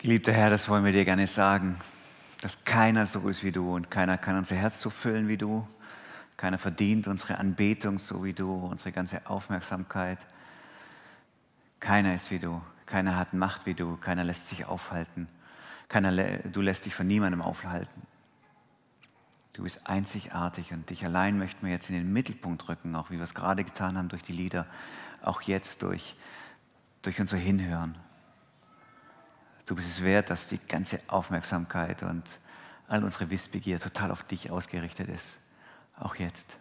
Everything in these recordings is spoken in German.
Geliebter Herr, das wollen wir dir gerne sagen, dass keiner so ist wie du und keiner kann unser Herz so füllen wie du. Keiner verdient unsere Anbetung so wie du, unsere ganze Aufmerksamkeit. Keiner ist wie du, keiner hat Macht wie du, keiner lässt sich aufhalten. Keiner, du lässt dich von niemandem aufhalten. Du bist einzigartig und dich allein möchten wir jetzt in den Mittelpunkt rücken, auch wie wir es gerade getan haben durch die Lieder, auch jetzt durch, durch unser Hinhören. Du bist es wert, dass die ganze Aufmerksamkeit und all unsere Wissbegier total auf dich ausgerichtet ist, auch jetzt.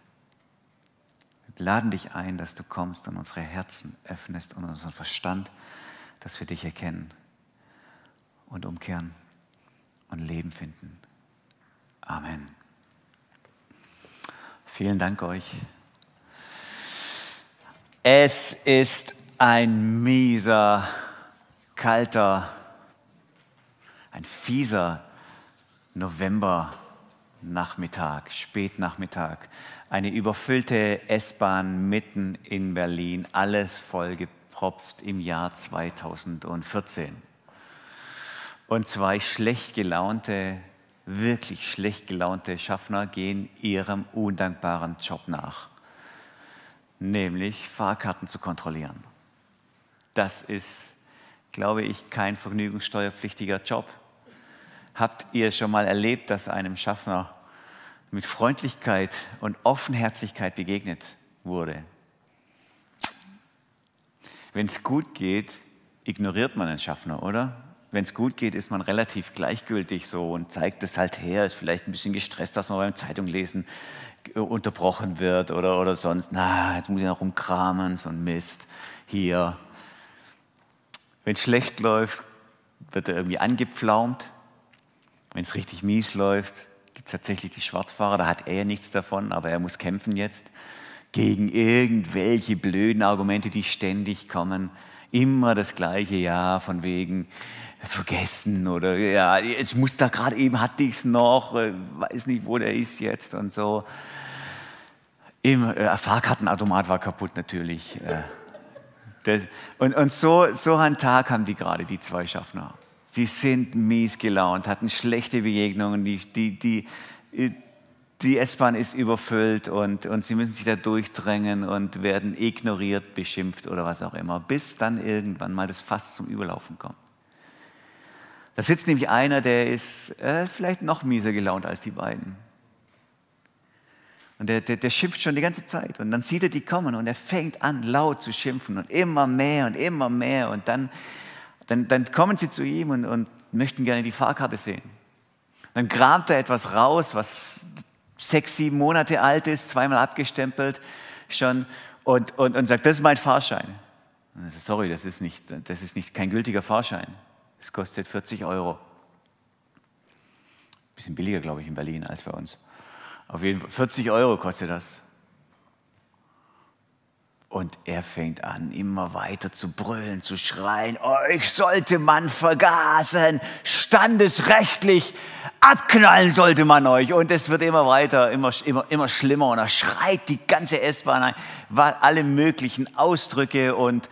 Wir laden dich ein, dass du kommst und unsere Herzen öffnest und unseren Verstand, dass wir dich erkennen und umkehren und Leben finden. Amen. Vielen Dank euch. Es ist ein mieser, kalter, ein fieser Novembernachmittag, Spätnachmittag. Eine überfüllte S-Bahn mitten in Berlin, alles vollgepropft im Jahr 2014. Und zwei schlecht gelaunte wirklich schlecht gelaunte Schaffner gehen ihrem undankbaren Job nach, nämlich Fahrkarten zu kontrollieren. Das ist, glaube ich, kein vergnügungssteuerpflichtiger Job. Habt ihr schon mal erlebt, dass einem Schaffner mit Freundlichkeit und Offenherzigkeit begegnet wurde? Wenn es gut geht, ignoriert man den Schaffner, oder? wenn es gut geht, ist man relativ gleichgültig so und zeigt es halt her, ist vielleicht ein bisschen gestresst, dass man beim Zeitunglesen unterbrochen wird oder, oder sonst, na, jetzt muss ich noch rumkramen, so ein Mist, hier. Wenn es schlecht läuft, wird er irgendwie angepflaumt. Wenn es richtig mies läuft, gibt es tatsächlich die Schwarzfahrer, da hat er nichts davon, aber er muss kämpfen jetzt gegen irgendwelche blöden Argumente, die ständig kommen. Immer das gleiche, ja, von wegen, vergessen oder ja, ich muss da gerade eben, hatte ich es noch, äh, weiß nicht, wo der ist jetzt und so. Im äh, Fahrkartenautomat war kaputt natürlich. Äh, das, und und so, so einen Tag haben die gerade, die zwei Schaffner. Sie sind mies gelaunt, hatten schlechte Begegnungen, die, die, die, die S-Bahn ist überfüllt und, und sie müssen sich da durchdrängen und werden ignoriert, beschimpft oder was auch immer, bis dann irgendwann mal das Fass zum Überlaufen kommt. Da sitzt nämlich einer, der ist äh, vielleicht noch mieser gelaunt als die beiden. Und der, der, der schimpft schon die ganze Zeit. Und dann sieht er die kommen und er fängt an, laut zu schimpfen und immer mehr und immer mehr. Und dann, dann, dann kommen sie zu ihm und, und möchten gerne die Fahrkarte sehen. Dann kramt er etwas raus, was sechs, sieben Monate alt ist, zweimal abgestempelt schon und, und, und sagt, das ist mein Fahrschein. Sorry, das ist, nicht, das ist nicht kein gültiger Fahrschein. Es kostet 40 Euro. Bisschen billiger, glaube ich, in Berlin als bei uns. Auf jeden Fall 40 Euro kostet das. Und er fängt an, immer weiter zu brüllen, zu schreien, euch sollte man vergasen, standesrechtlich abknallen sollte man euch. Und es wird immer weiter, immer, immer, immer schlimmer. Und er schreit die ganze S-Bahn ein, alle möglichen Ausdrücke und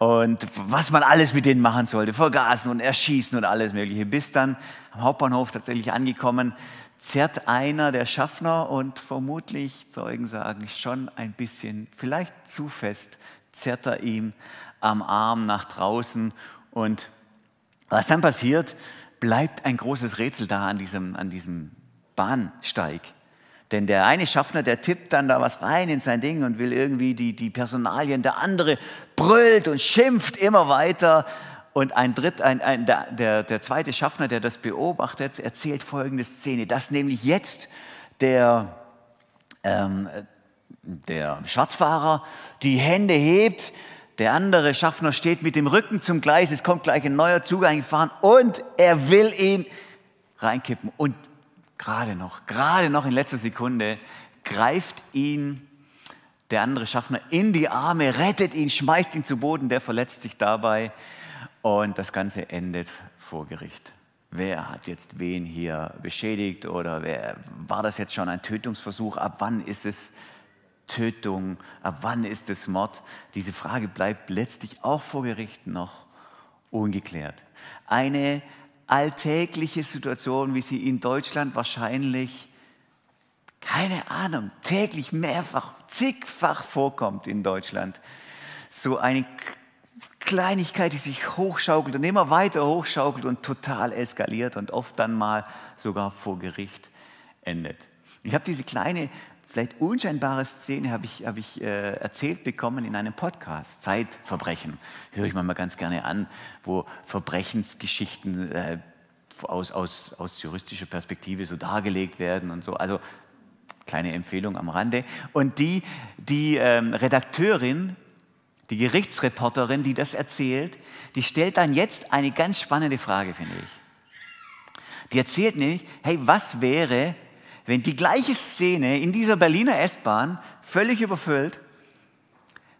und was man alles mit denen machen sollte, vergasen und erschießen und alles Mögliche. Bis dann am Hauptbahnhof tatsächlich angekommen, zerrt einer der Schaffner und vermutlich, Zeugen sagen, schon ein bisschen, vielleicht zu fest, zerrt er ihm am Arm nach draußen. Und was dann passiert, bleibt ein großes Rätsel da an diesem, an diesem Bahnsteig. Denn der eine Schaffner, der tippt dann da was rein in sein Ding und will irgendwie die, die Personalien. Der andere brüllt und schimpft immer weiter. Und ein Dritt, ein, ein, der, der, zweite Schaffner, der das beobachtet, erzählt folgende Szene, dass nämlich jetzt der, ähm, der Schwarzfahrer die Hände hebt, der andere Schaffner steht mit dem Rücken zum Gleis, es kommt gleich ein neuer Zug eingefahren und er will ihn reinkippen. Und gerade noch, gerade noch in letzter Sekunde greift ihn der andere Schaffner in die Arme, rettet ihn, schmeißt ihn zu Boden, der verletzt sich dabei und das Ganze endet vor Gericht. Wer hat jetzt wen hier beschädigt oder wer, war das jetzt schon ein Tötungsversuch? Ab wann ist es Tötung? Ab wann ist es Mord? Diese Frage bleibt letztlich auch vor Gericht noch ungeklärt. Eine alltägliche Situation, wie sie in Deutschland wahrscheinlich, keine Ahnung, täglich mehrfach, zigfach vorkommt in Deutschland. So eine Kleinigkeit, die sich hochschaukelt und immer weiter hochschaukelt und total eskaliert und oft dann mal sogar vor Gericht endet. Ich habe diese kleine, vielleicht unscheinbare Szene habe ich, hab ich äh, erzählt bekommen in einem Podcast, Zeitverbrechen. Höre ich manchmal ganz gerne an, wo Verbrechensgeschichten äh, aus, aus, aus juristischer Perspektive so dargelegt werden und so. Also kleine Empfehlung am Rande. Und die, die ähm, Redakteurin, die Gerichtsreporterin, die das erzählt, die stellt dann jetzt eine ganz spannende Frage, finde ich. Die erzählt nämlich, hey, was wäre, wenn die gleiche Szene in dieser Berliner S-Bahn, völlig überfüllt,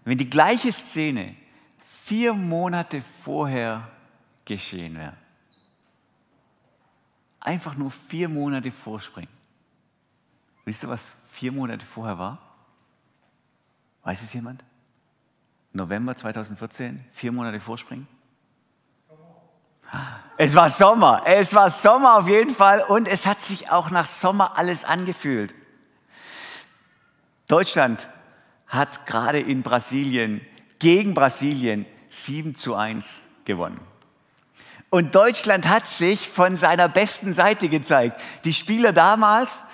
wenn die gleiche Szene vier Monate vorher geschehen wäre. Einfach nur vier Monate vorspringen. Wisst ihr, was vier Monate vorher war? Weiß es jemand? November 2014, vier Monate vorspringen? Es war Sommer, es war Sommer auf jeden Fall und es hat sich auch nach Sommer alles angefühlt. Deutschland hat gerade in Brasilien gegen Brasilien 7 zu 1 gewonnen. Und Deutschland hat sich von seiner besten Seite gezeigt. Die Spieler damals,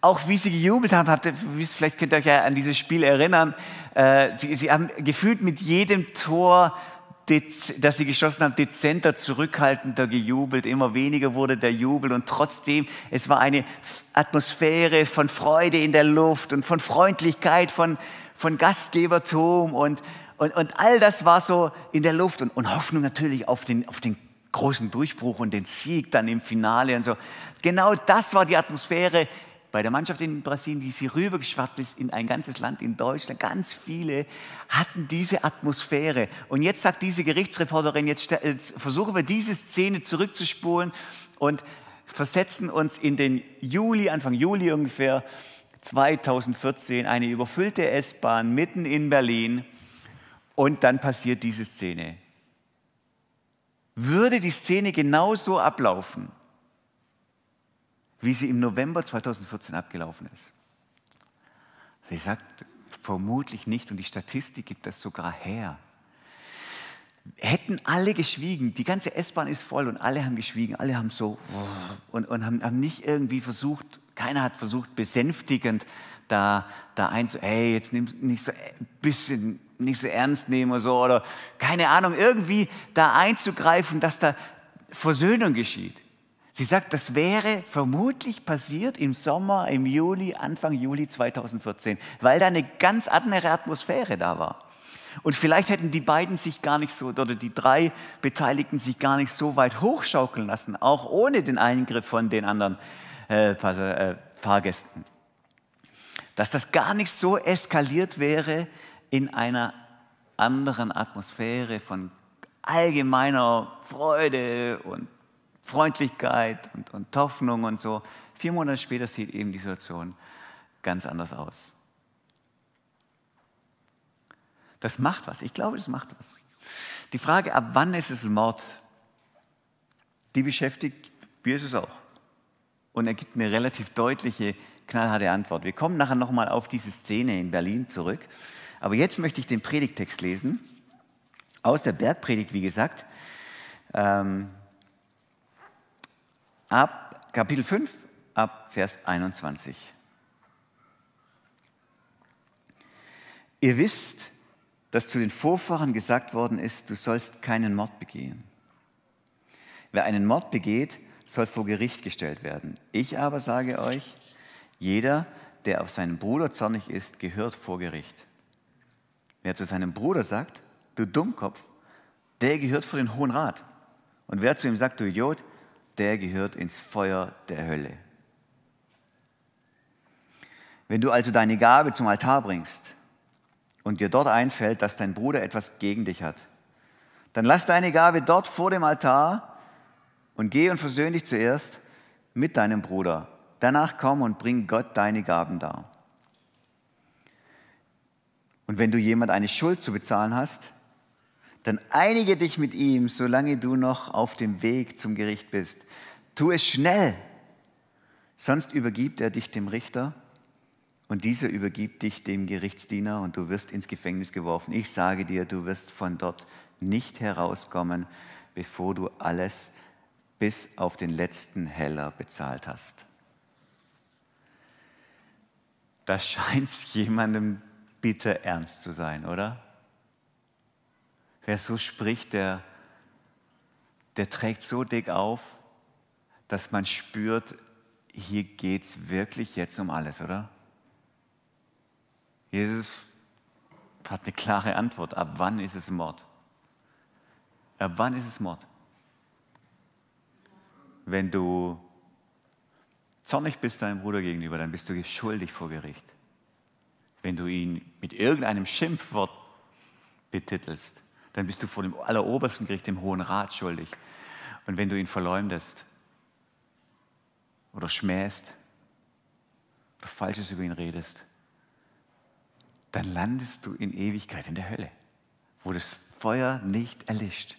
auch wie sie gejubelt haben, habt ihr, vielleicht könnt ihr euch ja an dieses Spiel erinnern, äh, sie, sie haben gefühlt mit jedem Tor das sie geschossen haben, dezenter, zurückhaltender gejubelt. Immer weniger wurde der Jubel und trotzdem, es war eine Atmosphäre von Freude in der Luft und von Freundlichkeit, von, von Gastgebertum und, und, und all das war so in der Luft und, und Hoffnung natürlich auf den, auf den großen Durchbruch und den Sieg dann im Finale und so. Genau das war die Atmosphäre bei der Mannschaft in Brasilien, die sie rübergeschwappt ist in ein ganzes Land, in Deutschland, ganz viele hatten diese Atmosphäre. Und jetzt sagt diese Gerichtsreporterin, jetzt, versuchen wir diese Szene zurückzuspulen und versetzen uns in den Juli, Anfang Juli ungefähr, 2014, eine überfüllte S-Bahn mitten in Berlin und dann passiert diese Szene. Würde die Szene genauso ablaufen, wie sie im November 2014 abgelaufen ist. Sie sagt, vermutlich nicht und die Statistik gibt das sogar her. Hätten alle geschwiegen, die ganze S-Bahn ist voll und alle haben geschwiegen, alle haben so und, und haben, haben, nicht irgendwie versucht, keiner hat versucht, besänftigend da, da einzu, hey, jetzt nimm nicht so ein bisschen, nicht so ernst nehmen oder so, oder keine Ahnung, irgendwie da einzugreifen, dass da Versöhnung geschieht. Sie sagt, das wäre vermutlich passiert im Sommer, im Juli, Anfang Juli 2014, weil da eine ganz andere Atmosphäre da war. Und vielleicht hätten die beiden sich gar nicht so, oder die drei Beteiligten sich gar nicht so weit hochschaukeln lassen, auch ohne den Eingriff von den anderen äh, äh, Fahrgästen. Dass das gar nicht so eskaliert wäre in einer anderen Atmosphäre von allgemeiner Freude und Freundlichkeit und, und Hoffnung und so. Vier Monate später sieht eben die Situation ganz anders aus. Das macht was. Ich glaube, das macht was. Die Frage, ab wann ist es Mord, die beschäftigt Jesus auch. Und er gibt eine relativ deutliche, knallharte Antwort. Wir kommen nachher nochmal auf diese Szene in Berlin zurück. Aber jetzt möchte ich den Predigtext lesen. Aus der Bergpredigt, wie gesagt. Ähm, ab Kapitel 5, ab Vers 21. Ihr wisst, dass zu den Vorfahren gesagt worden ist, du sollst keinen Mord begehen. Wer einen Mord begeht, soll vor Gericht gestellt werden. Ich aber sage euch, jeder, der auf seinen Bruder zornig ist, gehört vor Gericht. Wer zu seinem Bruder sagt, du Dummkopf, der gehört vor den Hohen Rat. Und wer zu ihm sagt, du Idiot, der gehört ins Feuer der Hölle. Wenn du also deine Gabe zum Altar bringst und dir dort einfällt, dass dein Bruder etwas gegen dich hat, dann lass deine Gabe dort vor dem Altar und geh und versöhn dich zuerst mit deinem Bruder. Danach komm und bring Gott deine Gaben dar. Und wenn du jemand eine Schuld zu bezahlen hast, dann einige dich mit ihm, solange du noch auf dem Weg zum Gericht bist. Tu es schnell, sonst übergibt er dich dem Richter und dieser übergibt dich dem Gerichtsdiener und du wirst ins Gefängnis geworfen. Ich sage dir, du wirst von dort nicht herauskommen, bevor du alles bis auf den letzten Heller bezahlt hast. Das scheint jemandem bitter ernst zu sein, oder? Wer so spricht, der, der trägt so dick auf, dass man spürt, hier geht es wirklich jetzt um alles, oder? Jesus hat eine klare Antwort. Ab wann ist es Mord? Ab wann ist es Mord? Wenn du zornig bist deinem Bruder gegenüber, dann bist du schuldig vor Gericht. Wenn du ihn mit irgendeinem Schimpfwort betitelst, dann bist du vor dem allerobersten Gericht, dem Hohen Rat, schuldig. Und wenn du ihn verleumdest oder schmähst oder Falsches über ihn redest, dann landest du in Ewigkeit in der Hölle, wo das Feuer nicht erlischt.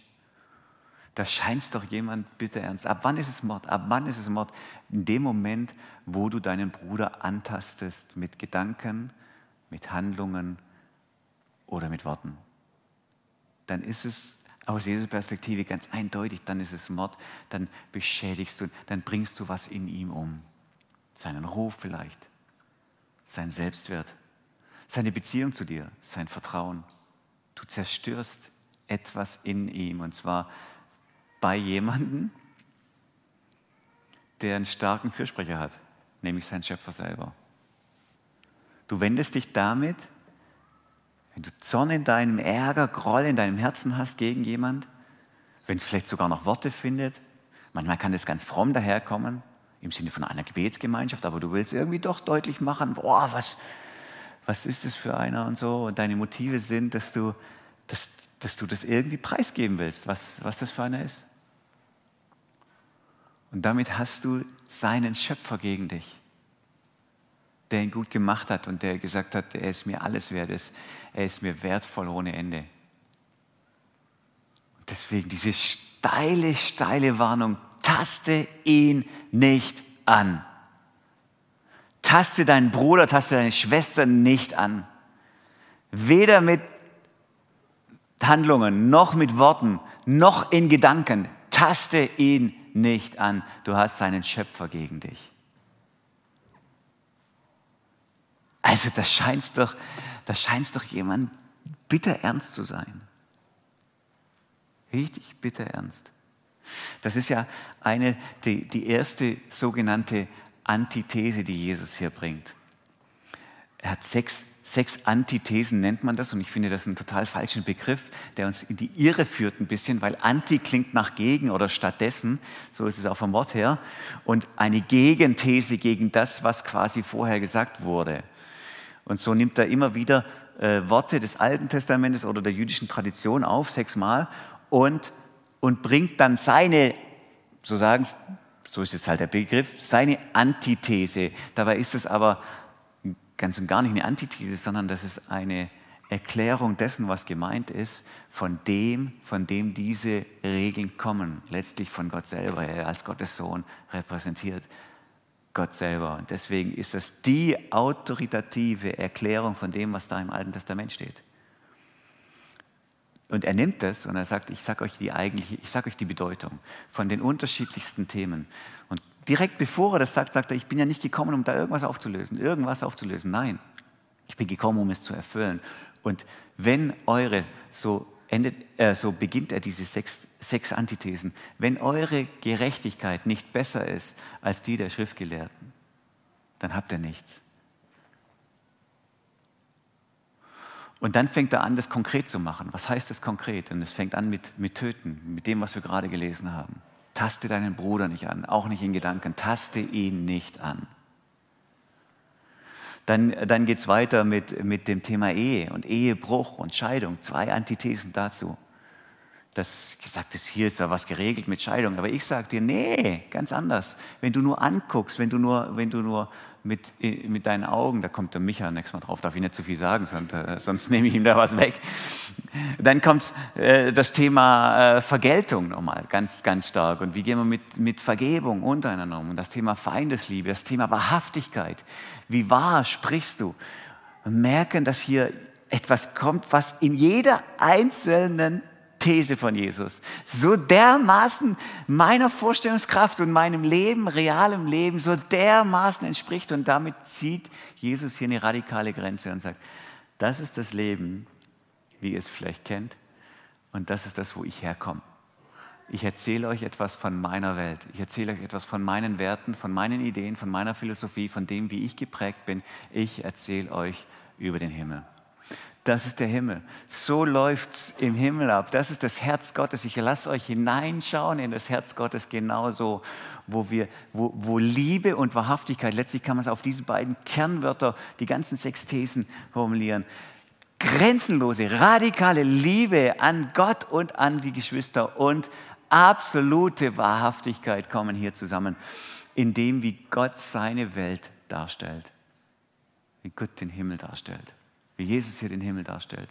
Da scheint doch jemand bitter ernst. Ab wann ist es Mord? Ab wann ist es Mord? In dem Moment, wo du deinen Bruder antastest mit Gedanken, mit Handlungen oder mit Worten dann ist es aus Jesu Perspektive ganz eindeutig, dann ist es Mord, dann beschädigst du, dann bringst du was in ihm um. Seinen Ruf vielleicht, sein Selbstwert, seine Beziehung zu dir, sein Vertrauen. Du zerstörst etwas in ihm und zwar bei jemandem, der einen starken Fürsprecher hat, nämlich sein Schöpfer selber. Du wendest dich damit wenn du Zorn in deinem Ärger, Groll in deinem Herzen hast gegen jemand, wenn es vielleicht sogar noch Worte findet, manchmal kann das ganz fromm daherkommen, im Sinne von einer Gebetsgemeinschaft, aber du willst irgendwie doch deutlich machen, boah, was, was ist das für einer und so, und deine Motive sind, dass du, dass, dass du das irgendwie preisgeben willst, was, was das für einer ist. Und damit hast du seinen Schöpfer gegen dich der ihn gut gemacht hat und der gesagt hat, er ist mir alles wert, er ist mir wertvoll ohne Ende. Und deswegen diese steile, steile Warnung, taste ihn nicht an. Taste deinen Bruder, taste deine Schwester nicht an. Weder mit Handlungen, noch mit Worten, noch in Gedanken. Taste ihn nicht an. Du hast seinen Schöpfer gegen dich. Also das scheint doch, das scheint doch jemand bitter ernst zu sein. Richtig bitter ernst. Das ist ja eine, die, die erste sogenannte Antithese, die Jesus hier bringt. Er hat sechs, sechs Antithesen, nennt man das, und ich finde das einen total falschen Begriff, der uns in die Irre führt ein bisschen, weil Anti klingt nach gegen oder stattdessen, so ist es auch vom Wort her, und eine Gegenthese gegen das, was quasi vorher gesagt wurde. Und so nimmt er immer wieder äh, Worte des Alten Testamentes oder der jüdischen Tradition auf, sechsmal, und, und bringt dann seine, so sagen so ist jetzt halt der Begriff, seine Antithese. Dabei ist es aber ganz und gar nicht eine Antithese, sondern das ist eine Erklärung dessen, was gemeint ist, von dem, von dem diese Regeln kommen, letztlich von Gott selber, er als Gottes Sohn repräsentiert. Gott selber. Und deswegen ist das die autoritative Erklärung von dem, was da im Alten Testament steht. Und er nimmt das und er sagt, ich sage euch die eigentliche, ich sage euch die Bedeutung von den unterschiedlichsten Themen. Und direkt bevor er das sagt, sagt er, ich bin ja nicht gekommen, um da irgendwas aufzulösen, irgendwas aufzulösen. Nein, ich bin gekommen, um es zu erfüllen. Und wenn eure, so endet, äh, so beginnt er diese sechs, sechs Antithesen. Wenn eure Gerechtigkeit nicht besser ist als die der Schriftgelehrten, dann habt ihr nichts. Und dann fängt er an, das konkret zu machen. Was heißt das konkret? Und es fängt an mit, mit Töten, mit dem, was wir gerade gelesen haben. Taste deinen Bruder nicht an, auch nicht in Gedanken. Taste ihn nicht an. Dann, dann geht es weiter mit, mit dem Thema Ehe und Ehebruch und Scheidung. Zwei Antithesen dazu. dass gesagt ist, hier ist ja was geregelt mit Scheidung. Aber ich sage dir, nee, ganz anders. Wenn du nur anguckst, wenn du nur, wenn du nur mit, äh, mit deinen Augen, da kommt der Micha nächstes Mal drauf, darf ich nicht zu viel sagen, sonst, äh, sonst nehme ich ihm da was weg. Dann kommt äh, das Thema äh, Vergeltung nochmal ganz, ganz stark. Und wie gehen wir mit, mit Vergebung untereinander um? Und das Thema Feindesliebe, das Thema Wahrhaftigkeit. Wie wahr sprichst du? Merken, dass hier etwas kommt, was in jeder einzelnen These von Jesus so dermaßen meiner Vorstellungskraft und meinem Leben, realem Leben, so dermaßen entspricht. Und damit zieht Jesus hier eine radikale Grenze und sagt, das ist das Leben, wie ihr es vielleicht kennt. Und das ist das, wo ich herkomme. Ich erzähle euch etwas von meiner Welt. Ich erzähle euch etwas von meinen Werten, von meinen Ideen, von meiner Philosophie, von dem, wie ich geprägt bin. Ich erzähle euch über den Himmel. Das ist der Himmel. So läuft es im Himmel ab. Das ist das Herz Gottes. Ich lasse euch hineinschauen in das Herz Gottes genauso, wo, wir, wo, wo Liebe und Wahrhaftigkeit, letztlich kann man es auf diese beiden Kernwörter, die ganzen sechs Thesen formulieren. Grenzenlose, radikale Liebe an Gott und an die Geschwister und absolute Wahrhaftigkeit kommen hier zusammen, in dem, wie Gott seine Welt darstellt, wie Gott den Himmel darstellt wie Jesus hier den Himmel darstellt.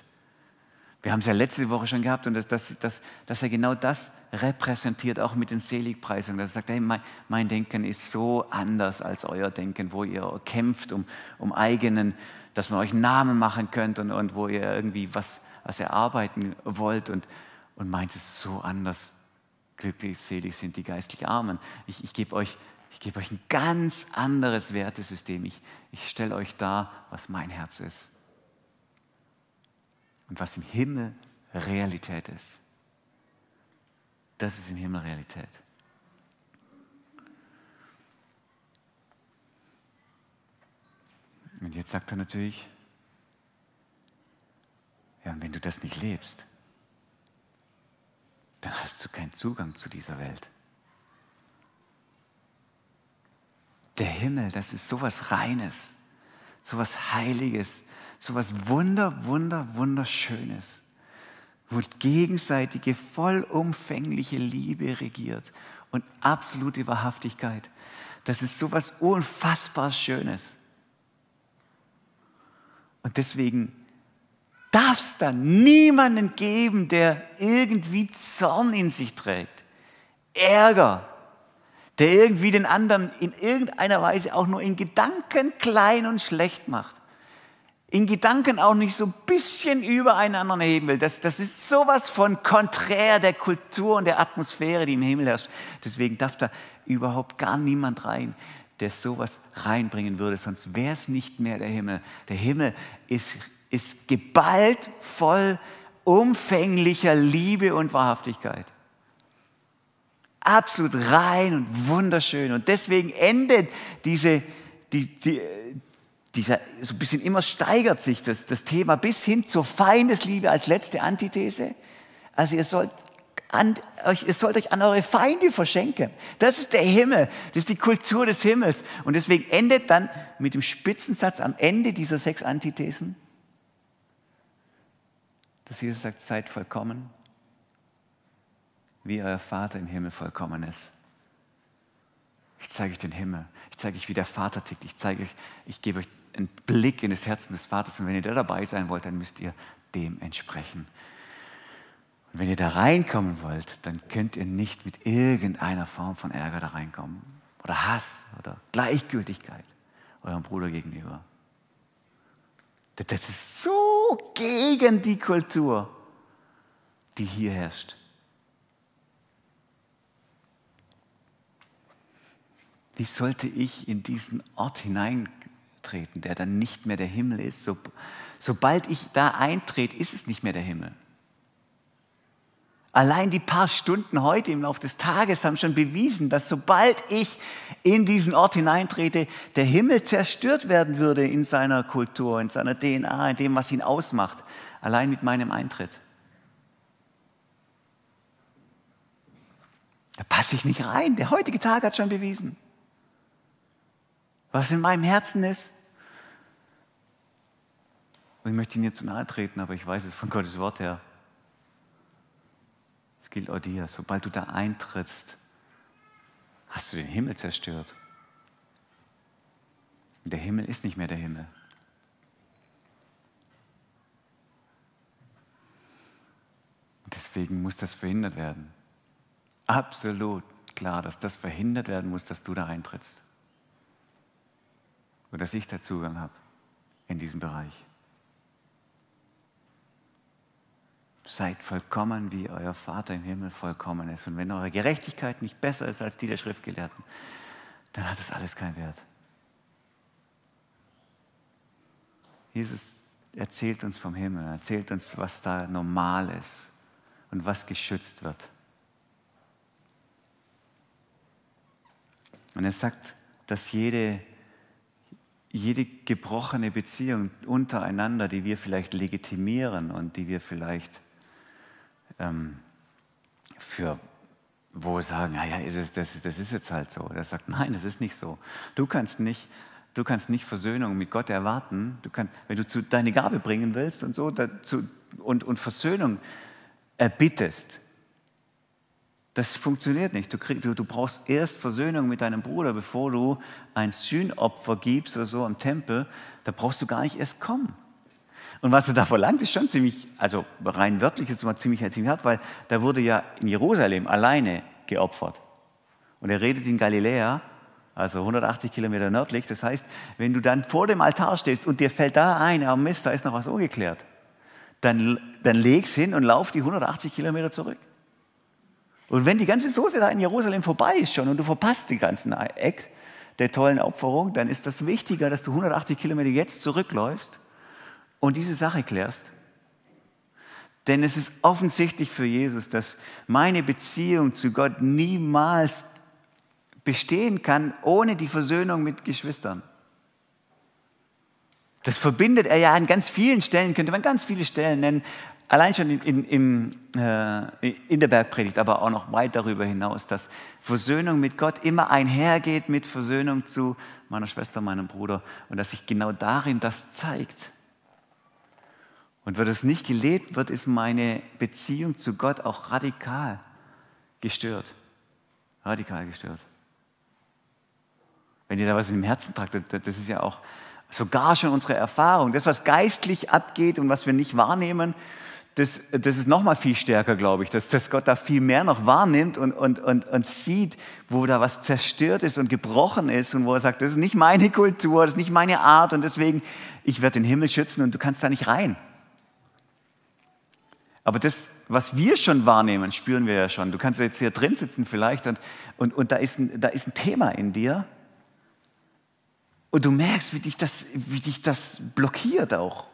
Wir haben es ja letzte Woche schon gehabt und dass, dass, dass, dass er genau das repräsentiert, auch mit den Seligpreisungen. Dass er sagt, hey, mein, mein, Denken ist so anders als euer Denken, wo ihr kämpft um, um eigenen, dass man euch Namen machen könnt und, und wo ihr irgendwie was, was erarbeiten wollt und, und meins ist so anders. Glücklich, selig sind die geistlich Armen. Ich, ich gebe euch, geb euch ein ganz anderes Wertesystem. Ich, ich stelle euch dar, was mein Herz ist und was im Himmel Realität ist. Das ist im Himmel Realität. Und jetzt sagt er natürlich, ja, und wenn du das nicht lebst, dann hast du keinen Zugang zu dieser Welt. Der Himmel, das ist sowas Reines, sowas Heiliges, so was Wunder, Wunder, Wunderschönes, wo gegenseitige, vollumfängliche Liebe regiert und absolute Wahrhaftigkeit. Das ist so was unfassbar Schönes. Und deswegen darf es da niemanden geben, der irgendwie Zorn in sich trägt, Ärger, der irgendwie den anderen in irgendeiner Weise auch nur in Gedanken klein und schlecht macht in Gedanken auch nicht so ein bisschen über einen anderen heben will. Das, das ist sowas von konträr der Kultur und der Atmosphäre, die im Himmel herrscht. Deswegen darf da überhaupt gar niemand rein, der sowas reinbringen würde, sonst wäre es nicht mehr der Himmel. Der Himmel ist, ist geballt voll umfänglicher Liebe und Wahrhaftigkeit. Absolut rein und wunderschön. Und deswegen endet diese, die, die, dieser, so ein bisschen immer steigert sich das, das Thema bis hin zur Feindesliebe als letzte Antithese. Also ihr sollt, an, euch, ihr sollt euch an eure Feinde verschenken. Das ist der Himmel, das ist die Kultur des Himmels. Und deswegen endet dann mit dem Spitzensatz am Ende dieser sechs Antithesen, dass Jesus sagt, seid vollkommen, wie euer Vater im Himmel vollkommen ist. Ich zeige euch den Himmel. Ich zeige euch, wie der Vater tickt. Ich zeige euch, ich gebe euch einen Blick in das Herzen des Vaters. Und wenn ihr da dabei sein wollt, dann müsst ihr dem entsprechen. Und wenn ihr da reinkommen wollt, dann könnt ihr nicht mit irgendeiner Form von Ärger da reinkommen. Oder Hass oder Gleichgültigkeit eurem Bruder gegenüber. Das ist so gegen die Kultur, die hier herrscht. Wie sollte ich in diesen Ort hinein treten, der dann nicht mehr der Himmel ist. So, sobald ich da eintrete, ist es nicht mehr der Himmel. Allein die paar Stunden heute im Laufe des Tages haben schon bewiesen, dass sobald ich in diesen Ort hineintrete, der Himmel zerstört werden würde in seiner Kultur, in seiner DNA, in dem, was ihn ausmacht, allein mit meinem Eintritt. Da passe ich nicht rein. Der heutige Tag hat schon bewiesen. Was in meinem Herzen ist, und ich möchte Ihnen jetzt nahe treten, aber ich weiß es von Gottes Wort her. Es gilt auch dir. Sobald du da eintrittst, hast du den Himmel zerstört. Der Himmel ist nicht mehr der Himmel. Deswegen muss das verhindert werden. Absolut klar, dass das verhindert werden muss, dass du da eintrittst. Und dass ich da Zugang habe in diesem Bereich. Seid vollkommen, wie euer Vater im Himmel vollkommen ist. Und wenn eure Gerechtigkeit nicht besser ist als die der Schriftgelehrten, dann hat das alles keinen Wert. Jesus erzählt uns vom Himmel, erzählt uns, was da normal ist und was geschützt wird. Und er sagt, dass jede, jede gebrochene Beziehung untereinander, die wir vielleicht legitimieren und die wir vielleicht ähm, für wo sagen, naja, das, das, das ist jetzt halt so. Er sagt, nein, das ist nicht so. Du kannst nicht, du kannst nicht Versöhnung mit Gott erwarten. Du kannst, wenn du zu, deine Gabe bringen willst und so dazu, und, und Versöhnung erbittest, das funktioniert nicht. Du, krieg, du, du, brauchst erst Versöhnung mit deinem Bruder, bevor du ein Sühnopfer gibst oder so am Tempel. Da brauchst du gar nicht erst kommen. Und was er da verlangt, ist schon ziemlich, also rein wörtlich ist es mal ziemlich, ziemlich hart, weil da wurde ja in Jerusalem alleine geopfert. Und er redet in Galiläa, also 180 Kilometer nördlich. Das heißt, wenn du dann vor dem Altar stehst und dir fällt da ein, oh Mist, da ist noch was ungeklärt, dann, dann leg's hin und lauf die 180 Kilometer zurück. Und wenn die ganze Soße da in Jerusalem vorbei ist schon und du verpasst die ganzen Eck der tollen Opferung, dann ist das wichtiger, dass du 180 Kilometer jetzt zurückläufst und diese Sache klärst. Denn es ist offensichtlich für Jesus, dass meine Beziehung zu Gott niemals bestehen kann ohne die Versöhnung mit Geschwistern. Das verbindet er ja an ganz vielen Stellen, könnte man ganz viele Stellen nennen, allein schon in, in, äh, in, der Bergpredigt, aber auch noch weit darüber hinaus, dass Versöhnung mit Gott immer einhergeht mit Versöhnung zu meiner Schwester, meinem Bruder und dass sich genau darin das zeigt. Und wird es nicht gelebt wird, ist meine Beziehung zu Gott auch radikal gestört. Radikal gestört. Wenn ihr da was dem Herzen tragt, das ist ja auch sogar schon unsere Erfahrung. Das, was geistlich abgeht und was wir nicht wahrnehmen, das, das ist noch mal viel stärker, glaube ich, dass, dass Gott da viel mehr noch wahrnimmt und, und, und, und sieht, wo da was zerstört ist und gebrochen ist und wo er sagt, das ist nicht meine Kultur, das ist nicht meine Art und deswegen, ich werde den Himmel schützen und du kannst da nicht rein. Aber das, was wir schon wahrnehmen, spüren wir ja schon. Du kannst jetzt hier drin sitzen vielleicht und, und, und da, ist ein, da ist ein Thema in dir. Und du merkst, wie dich, das, wie dich das blockiert auch.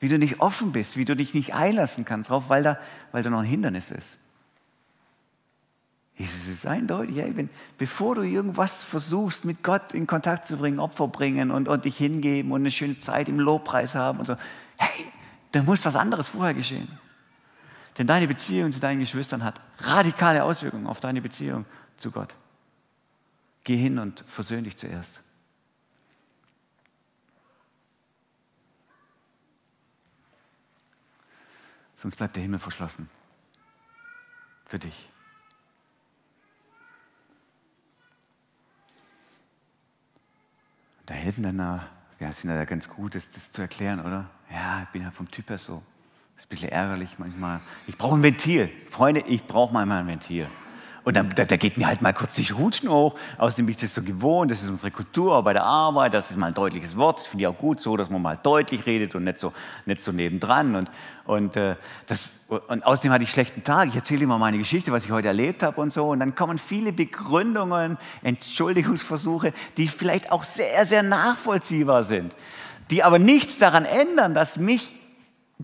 Wie du nicht offen bist, wie du dich nicht einlassen kannst drauf, weil da, weil da noch ein Hindernis ist. Es ist eindeutig, hey, wenn, bevor du irgendwas versuchst, mit Gott in Kontakt zu bringen, Opfer bringen und, und dich hingeben und eine schöne Zeit im Lobpreis haben und so, hey, da muss was anderes vorher geschehen. Denn deine Beziehung zu deinen Geschwistern hat radikale Auswirkungen auf deine Beziehung zu Gott. Geh hin und versöhn dich zuerst. Sonst bleibt der Himmel verschlossen. Für dich. Da helfen dann ja, sind ja ganz gut, das, das zu erklären, oder? Ja, ich bin ja vom Typ her so. Ist ein bisschen ärgerlich manchmal. Ich brauche ein Ventil. Freunde, ich brauche manchmal ein Ventil. Und dann, da, da, geht mir halt mal kurz die Hutschen hoch. Außerdem bin ich das so gewohnt, das ist unsere Kultur bei der Arbeit, das ist mal ein deutliches Wort. Das finde ich auch gut so, dass man mal deutlich redet und nicht so, nicht so nebendran. Und, und, äh, das, und außerdem hatte ich schlechten Tag. Ich erzähle immer meine Geschichte, was ich heute erlebt habe und so. Und dann kommen viele Begründungen, Entschuldigungsversuche, die vielleicht auch sehr, sehr nachvollziehbar sind, die aber nichts daran ändern, dass mich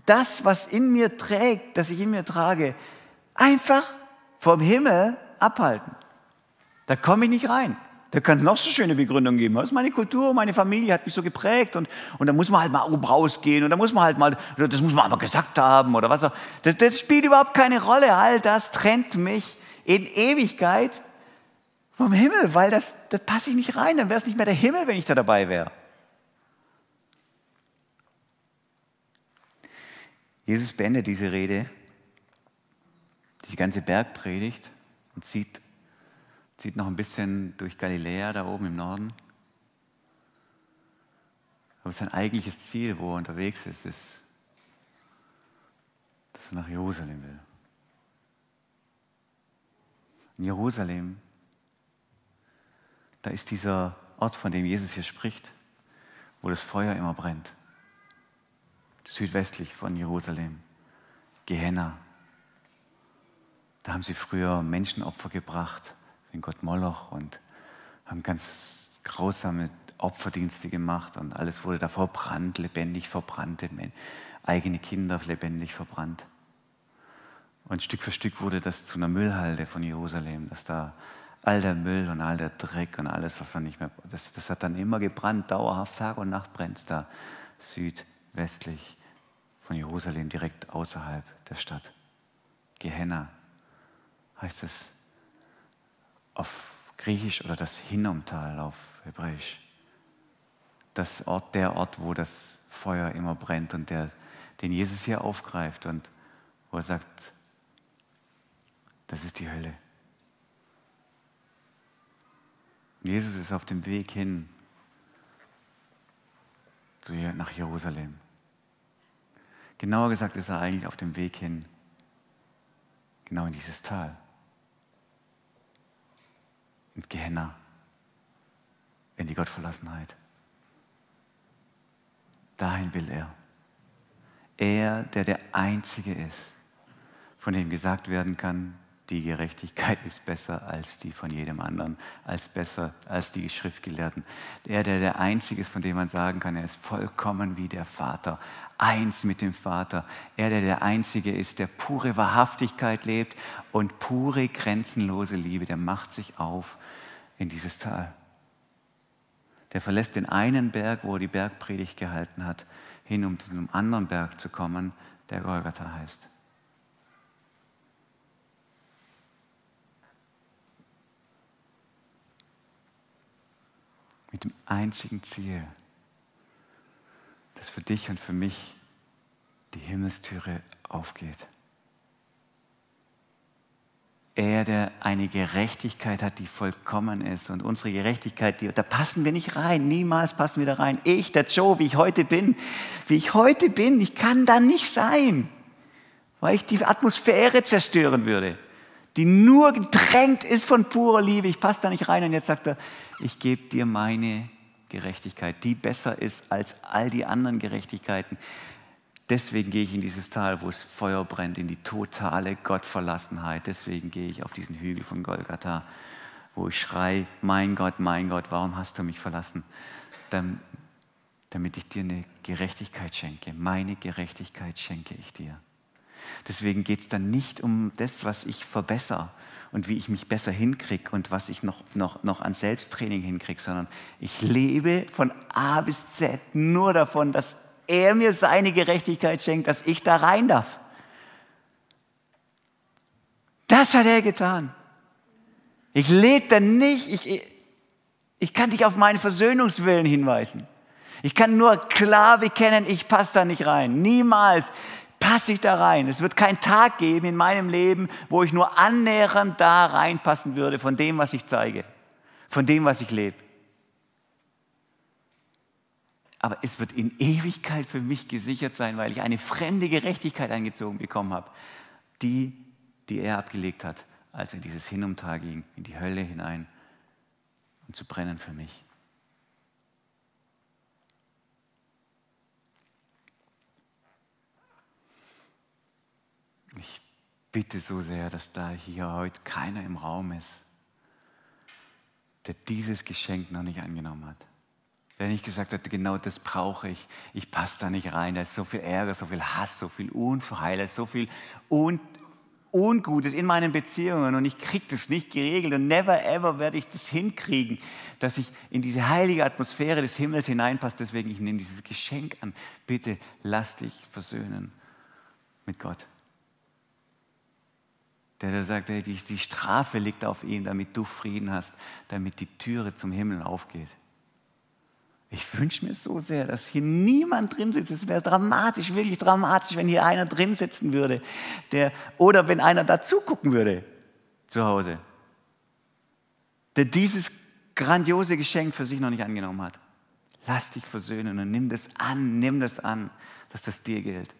das, was in mir trägt, das ich in mir trage, einfach vom Himmel abhalten. Da komme ich nicht rein. Da kann es noch so schöne Begründungen geben. Das ist meine Kultur, meine Familie hat mich so geprägt und, und da muss man halt mal rausgehen und da muss man halt mal, das muss man aber gesagt haben oder was auch. Das, das spielt überhaupt keine Rolle. All das trennt mich in Ewigkeit vom Himmel, weil das, das passe ich nicht rein. Dann wäre es nicht mehr der Himmel, wenn ich da dabei wäre. Jesus beendet diese Rede die ganze Bergpredigt und zieht, zieht noch ein bisschen durch Galiläa da oben im Norden. Aber sein eigentliches Ziel, wo er unterwegs ist, ist, dass er nach Jerusalem will. In Jerusalem, da ist dieser Ort, von dem Jesus hier spricht, wo das Feuer immer brennt. Südwestlich von Jerusalem, Gehenna. Da haben sie früher Menschenopfer gebracht, den Gott Moloch und haben ganz grausame Opferdienste gemacht und alles wurde da verbrannt, lebendig verbrannt, eigene Kinder lebendig verbrannt. Und Stück für Stück wurde das zu einer Müllhalde von Jerusalem, dass da all der Müll und all der Dreck und alles, was man nicht mehr, das, das hat dann immer gebrannt, dauerhaft, Tag und Nacht brennt da südwestlich von Jerusalem, direkt außerhalb der Stadt. Gehenna heißt es auf Griechisch oder das Hinnomtal auf Hebräisch. Das Ort, der Ort, wo das Feuer immer brennt und der, den Jesus hier aufgreift und wo er sagt, das ist die Hölle. Jesus ist auf dem Weg hin nach Jerusalem. Genauer gesagt ist er eigentlich auf dem Weg hin, genau in dieses Tal ins Gehenna, in die Gottverlassenheit. Dahin will er. Er, der der Einzige ist, von dem gesagt werden kann, die Gerechtigkeit ist besser als die von jedem anderen, als besser als die Schriftgelehrten. Er, der der Einzige ist, von dem man sagen kann, er ist vollkommen wie der Vater, eins mit dem Vater. Er, der der Einzige ist, der pure Wahrhaftigkeit lebt und pure, grenzenlose Liebe, der macht sich auf in dieses Tal. Der verlässt den einen Berg, wo er die Bergpredigt gehalten hat, hin, um zu einem anderen Berg zu kommen, der Golgatha heißt. Mit dem einzigen Ziel, dass für dich und für mich die Himmelstüre aufgeht. Er, der eine Gerechtigkeit hat, die vollkommen ist. Und unsere Gerechtigkeit, die, da passen wir nicht rein. Niemals passen wir da rein. Ich, der Joe, wie ich heute bin, wie ich heute bin, ich kann da nicht sein, weil ich die Atmosphäre zerstören würde die nur gedrängt ist von purer Liebe. Ich passe da nicht rein. Und jetzt sagt er, ich gebe dir meine Gerechtigkeit, die besser ist als all die anderen Gerechtigkeiten. Deswegen gehe ich in dieses Tal, wo es Feuer brennt, in die totale Gottverlassenheit. Deswegen gehe ich auf diesen Hügel von Golgatha, wo ich schreie, mein Gott, mein Gott, warum hast du mich verlassen? Damit ich dir eine Gerechtigkeit schenke. Meine Gerechtigkeit schenke ich dir. Deswegen geht es dann nicht um das, was ich verbessere und wie ich mich besser hinkriege und was ich noch, noch, noch an Selbsttraining hinkriege, sondern ich lebe von A bis Z nur davon, dass er mir seine Gerechtigkeit schenkt, dass ich da rein darf. Das hat er getan. Ich lebe dann nicht, ich, ich kann dich auf meinen Versöhnungswillen hinweisen. Ich kann nur klar bekennen, ich passe da nicht rein. Niemals passe ich da rein. Es wird keinen Tag geben in meinem Leben, wo ich nur annähernd da reinpassen würde von dem, was ich zeige, von dem, was ich lebe. Aber es wird in Ewigkeit für mich gesichert sein, weil ich eine fremde Gerechtigkeit eingezogen bekommen habe, die, die er abgelegt hat, als er dieses Hinumtal ging, in die Hölle hinein, um zu brennen für mich. Ich bitte so sehr, dass da hier heute keiner im Raum ist, der dieses Geschenk noch nicht angenommen hat. Der nicht gesagt hat, genau das brauche ich, ich passe da nicht rein, da ist so viel Ärger, so viel Hass, so viel Unverheilt, so viel Un Ungutes in meinen Beziehungen und ich kriege das nicht geregelt und never ever werde ich das hinkriegen, dass ich in diese heilige Atmosphäre des Himmels hineinpasse. Deswegen, ich nehme dieses Geschenk an. Bitte lass dich versöhnen mit Gott. Der, der sagt, hey, die, die Strafe liegt auf ihm, damit du Frieden hast, damit die Türe zum Himmel aufgeht. Ich wünsche mir so sehr, dass hier niemand drin sitzt. Es wäre dramatisch, wirklich dramatisch, wenn hier einer drin sitzen würde. Der, oder wenn einer da zugucken würde zu Hause. Der dieses grandiose Geschenk für sich noch nicht angenommen hat. Lass dich versöhnen und nimm das an, nimm das an, dass das dir gilt.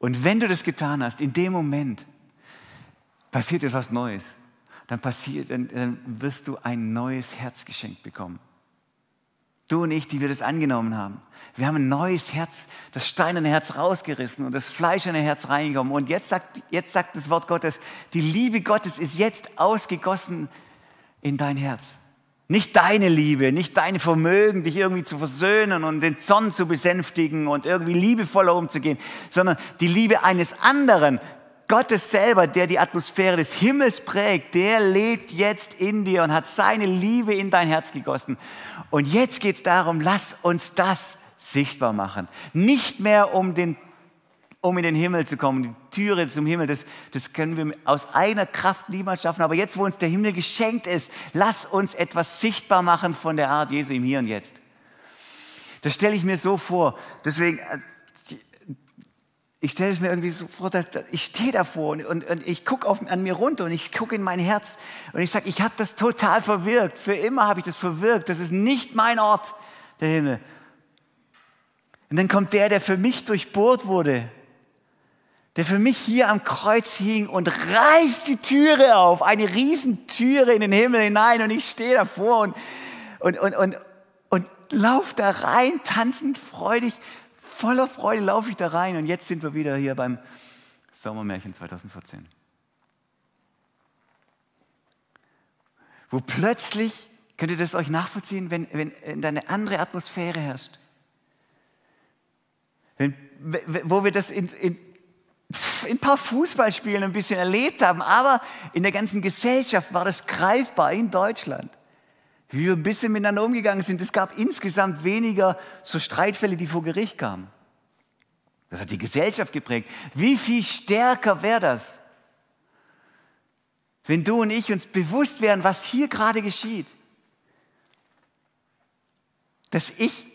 Und wenn du das getan hast, in dem Moment passiert etwas Neues. Dann passiert, dann, dann wirst du ein neues Herz geschenkt bekommen. Du und ich, die wir das angenommen haben. Wir haben ein neues Herz, das steinerne Herz rausgerissen und das fleischerne Herz reingekommen. Und jetzt sagt, jetzt sagt das Wort Gottes, die Liebe Gottes ist jetzt ausgegossen in dein Herz. Nicht deine Liebe, nicht dein Vermögen, dich irgendwie zu versöhnen und den Zorn zu besänftigen und irgendwie liebevoller umzugehen, sondern die Liebe eines anderen. Gottes selber, der die Atmosphäre des Himmels prägt, der lebt jetzt in dir und hat seine Liebe in dein Herz gegossen. Und jetzt geht es darum, lass uns das sichtbar machen. Nicht mehr um den um in den Himmel zu kommen. Die Türe zum Himmel, das, das können wir aus eigener Kraft niemals schaffen. Aber jetzt, wo uns der Himmel geschenkt ist, lass uns etwas sichtbar machen von der Art Jesu im Hier und Jetzt. Das stelle ich mir so vor. Deswegen, äh, ich stelle es mir irgendwie so vor, dass, ich stehe davor und, und, und ich gucke an mir runter und ich gucke in mein Herz und ich sage, ich habe das total verwirkt. Für immer habe ich das verwirkt. Das ist nicht mein Ort, der Himmel. Und dann kommt der, der für mich durchbohrt wurde der für mich hier am Kreuz hing und reißt die Türe auf, eine Riesentüre in den Himmel hinein und ich stehe davor und, und, und, und, und lauf da rein, tanzend, freudig, voller Freude laufe ich da rein und jetzt sind wir wieder hier beim Sommermärchen 2014. Wo plötzlich, könnt ihr das euch nachvollziehen, wenn, wenn, da eine andere Atmosphäre herrscht? Wenn, wo wir das in, in, in ein paar Fußballspielen ein bisschen erlebt haben, aber in der ganzen Gesellschaft war das greifbar in Deutschland. Wie wir ein bisschen miteinander umgegangen sind. Es gab insgesamt weniger so Streitfälle, die vor Gericht kamen. Das hat die Gesellschaft geprägt. Wie viel stärker wäre das, wenn du und ich uns bewusst wären, was hier gerade geschieht? Dass ich,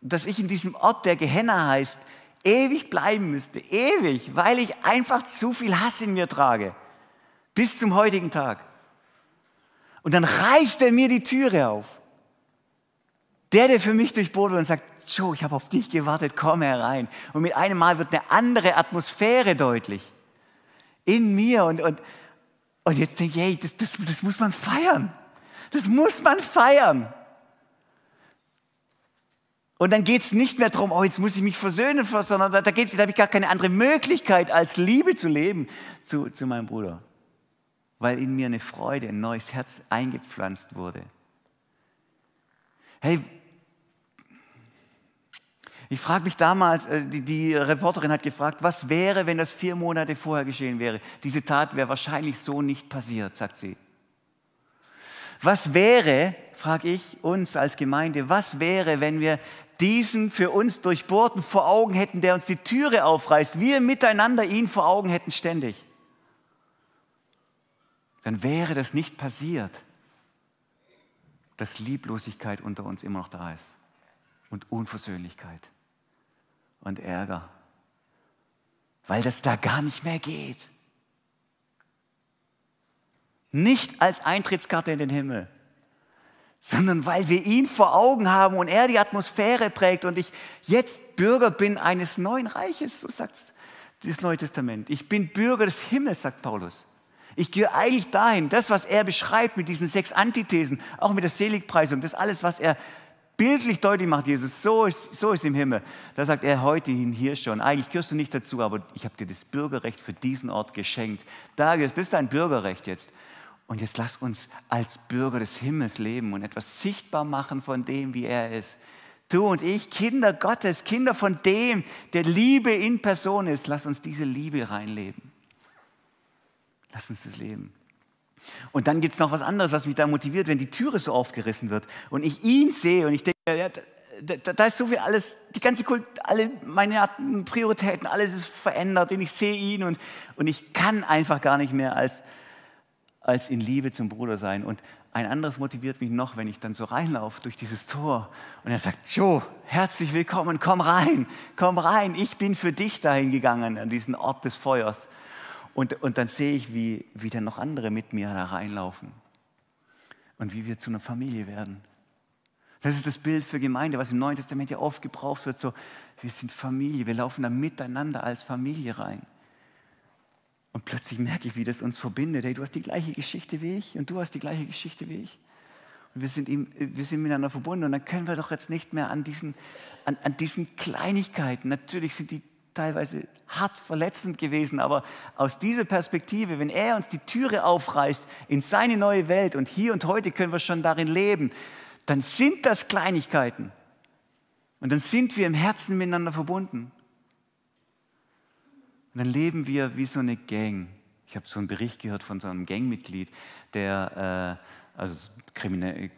dass ich in diesem Ort, der Gehenna heißt, ewig bleiben müsste, ewig, weil ich einfach zu viel Hass in mir trage, bis zum heutigen Tag. Und dann reißt er mir die Türe auf. Der, der für mich durchbohrt und sagt, Joe, ich habe auf dich gewartet, komm herein. Und mit einem Mal wird eine andere Atmosphäre deutlich. In mir. Und, und, und jetzt denke ich, hey, das, das, das muss man feiern. Das muss man feiern. Und dann geht es nicht mehr darum, oh, jetzt muss ich mich versöhnen, sondern da, da, da habe ich gar keine andere Möglichkeit, als Liebe zu leben zu, zu meinem Bruder. Weil in mir eine Freude, ein neues Herz eingepflanzt wurde. Hey, ich frage mich damals, äh, die, die, Reporterin hat gefragt, was wäre, wenn das vier Monate vorher geschehen wäre? Diese Tat wäre wahrscheinlich so nicht passiert, sagt sie. Was wäre, frage ich uns als Gemeinde, was wäre, wenn wir diesen für uns durchbohrten vor Augen hätten, der uns die Türe aufreißt, wir miteinander ihn vor Augen hätten ständig, dann wäre das nicht passiert, dass Lieblosigkeit unter uns immer noch da ist und Unversöhnlichkeit und Ärger, weil das da gar nicht mehr geht. Nicht als Eintrittskarte in den Himmel, sondern weil wir ihn vor Augen haben und er die Atmosphäre prägt und ich jetzt Bürger bin eines neuen Reiches, so sagt das Neue Testament. Ich bin Bürger des Himmels, sagt Paulus. Ich gehe eigentlich dahin, das, was er beschreibt mit diesen sechs Antithesen, auch mit der Seligpreisung, das alles, was er bildlich deutlich macht, Jesus, so ist, so ist im Himmel. Da sagt er heute hin, hier schon, eigentlich gehörst du nicht dazu, aber ich habe dir das Bürgerrecht für diesen Ort geschenkt. Da gehörst, das ist dein Bürgerrecht jetzt. Und jetzt lass uns als Bürger des Himmels leben und etwas sichtbar machen von dem, wie er ist. Du und ich, Kinder Gottes, Kinder von dem, der Liebe in Person ist, lass uns diese Liebe reinleben. Lass uns das leben. Und dann gibt es noch was anderes, was mich da motiviert, wenn die Türe so aufgerissen wird und ich ihn sehe und ich denke, ja, da, da, ist so viel alles, die ganze Kult, alle meine Prioritäten, alles ist verändert und ich sehe ihn und, und ich kann einfach gar nicht mehr als, als in Liebe zum Bruder sein. Und ein anderes motiviert mich noch, wenn ich dann so reinlaufe durch dieses Tor und er sagt, Joe, herzlich willkommen, komm rein, komm rein, ich bin für dich dahin gegangen an diesen Ort des Feuers. Und, und dann sehe ich, wie, wie dann noch andere mit mir da reinlaufen und wie wir zu einer Familie werden. Das ist das Bild für Gemeinde, was im Neuen Testament ja oft gebraucht wird. So, wir sind Familie, wir laufen da miteinander als Familie rein. Und plötzlich merke ich, wie das uns verbindet. Hey, du hast die gleiche Geschichte wie ich und du hast die gleiche Geschichte wie ich. Und wir sind, ihm, wir sind miteinander verbunden. Und dann können wir doch jetzt nicht mehr an diesen, an, an diesen Kleinigkeiten, natürlich sind die teilweise hart verletzend gewesen, aber aus dieser Perspektive, wenn er uns die Türe aufreißt in seine neue Welt und hier und heute können wir schon darin leben, dann sind das Kleinigkeiten. Und dann sind wir im Herzen miteinander verbunden. Und dann leben wir wie so eine Gang. Ich habe so einen Bericht gehört von so einem Gangmitglied, der, äh, also kriminelle,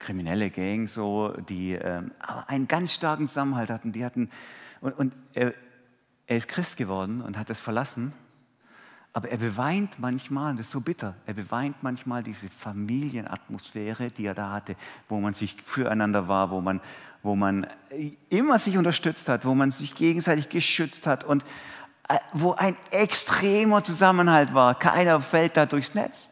kriminelle Gang, so, die äh, einen ganz starken Zusammenhalt hatten. Die hatten und, und er, er ist Christ geworden und hat es verlassen. Aber er beweint manchmal, und das ist so bitter, er beweint manchmal diese Familienatmosphäre, die er da hatte, wo man sich füreinander war, wo man, wo man immer sich unterstützt hat, wo man sich gegenseitig geschützt hat und wo ein extremer Zusammenhalt war. Keiner fällt da durchs Netz.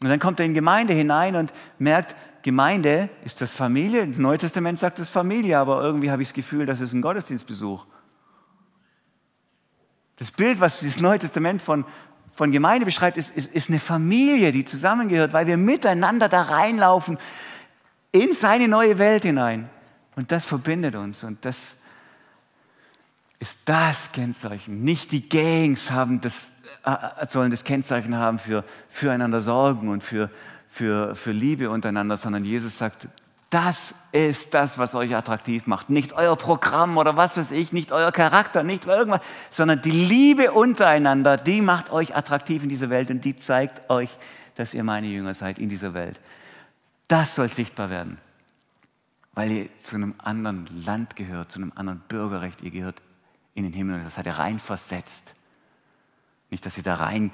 Und dann kommt er in Gemeinde hinein und merkt, Gemeinde ist das Familie. Das Neue Testament sagt es Familie, aber irgendwie habe ich das Gefühl, das ist ein Gottesdienstbesuch. Das Bild, was das Neue Testament von, von Gemeinde beschreibt, ist, ist, ist eine Familie, die zusammengehört, weil wir miteinander da reinlaufen in seine neue Welt hinein. Und das verbindet uns und das ist das Kennzeichen. Nicht die Gangs haben das, äh, sollen das Kennzeichen haben für füreinander sorgen und für, für, für Liebe untereinander, sondern Jesus sagt, das ist das, was euch attraktiv macht. Nicht euer Programm oder was weiß ich, nicht euer Charakter, nicht irgendwas, sondern die Liebe untereinander, die macht euch attraktiv in dieser Welt und die zeigt euch, dass ihr meine Jünger seid in dieser Welt. Das soll sichtbar werden, weil ihr zu einem anderen Land gehört, zu einem anderen Bürgerrecht. Ihr gehört in den Himmel. Das hat er reinversetzt. Nicht, dass ihr da rein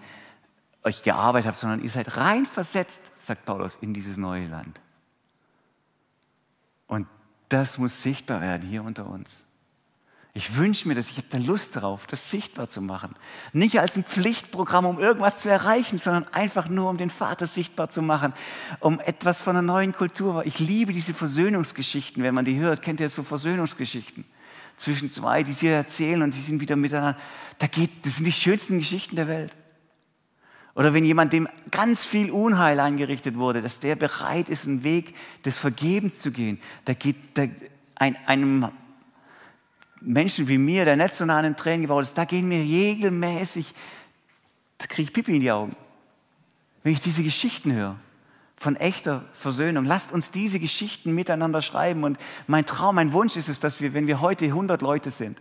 euch gearbeitet habt, sondern ihr seid reinversetzt, sagt Paulus, in dieses neue Land. Und das muss sichtbar werden hier unter uns. Ich wünsche mir das, ich habe da Lust darauf, das sichtbar zu machen. Nicht als ein Pflichtprogramm, um irgendwas zu erreichen, sondern einfach nur, um den Vater sichtbar zu machen, um etwas von einer neuen Kultur. Ich liebe diese Versöhnungsgeschichten, wenn man die hört. Kennt ihr so Versöhnungsgeschichten? Zwischen zwei, die sie erzählen und sie sind wieder miteinander. Da geht, das sind die schönsten Geschichten der Welt. Oder wenn jemand dem ganz viel Unheil angerichtet wurde, dass der bereit ist, einen Weg des Vergebens zu gehen. Da geht da ein, einem Menschen wie mir, der nicht so nah an den Tränen gebaut ist, da gehen mir regelmäßig, da kriege ich Pipi in die Augen, wenn ich diese Geschichten höre von echter Versöhnung. Lasst uns diese Geschichten miteinander schreiben. Und mein Traum, mein Wunsch ist es, dass wir, wenn wir heute 100 Leute sind,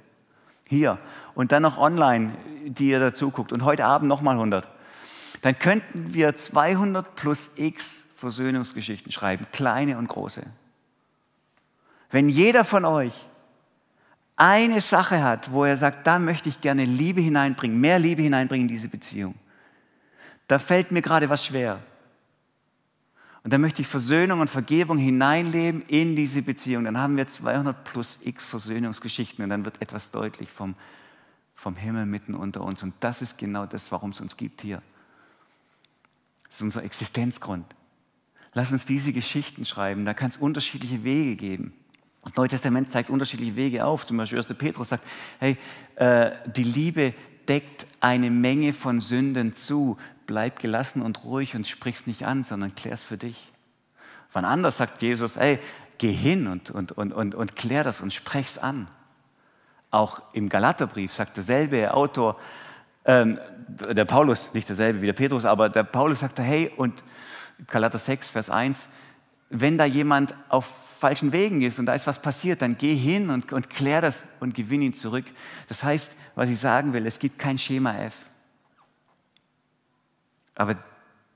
hier und dann noch online, die ihr dazu guckt und heute Abend nochmal 100, dann könnten wir 200 plus x Versöhnungsgeschichten schreiben, kleine und große. Wenn jeder von euch eine Sache hat, wo er sagt, da möchte ich gerne Liebe hineinbringen, mehr Liebe hineinbringen in diese Beziehung, da fällt mir gerade was schwer und dann möchte ich Versöhnung und Vergebung hineinleben in diese Beziehung. Dann haben wir 200 plus x Versöhnungsgeschichten und dann wird etwas deutlich vom, vom Himmel mitten unter uns. Und das ist genau das, warum es uns gibt hier. Das ist unser Existenzgrund. Lass uns diese Geschichten schreiben. Da kann es unterschiedliche Wege geben. Das Neue Testament zeigt unterschiedliche Wege auf. Zum Beispiel 1. Petrus sagt, hey, äh, die Liebe deckt eine Menge von Sünden zu bleib gelassen und ruhig und sprich's nicht an, sondern klär's für dich. Wann anders sagt Jesus, ey, geh hin und, und, und, und, und klär das und sprech's an. Auch im Galaterbrief sagt derselbe Autor, ähm, der Paulus, nicht derselbe wie der Petrus, aber der Paulus sagte, hey, und Galater 6, Vers 1, wenn da jemand auf falschen Wegen ist und da ist was passiert, dann geh hin und, und klär das und gewinn ihn zurück. Das heißt, was ich sagen will, es gibt kein Schema F. Aber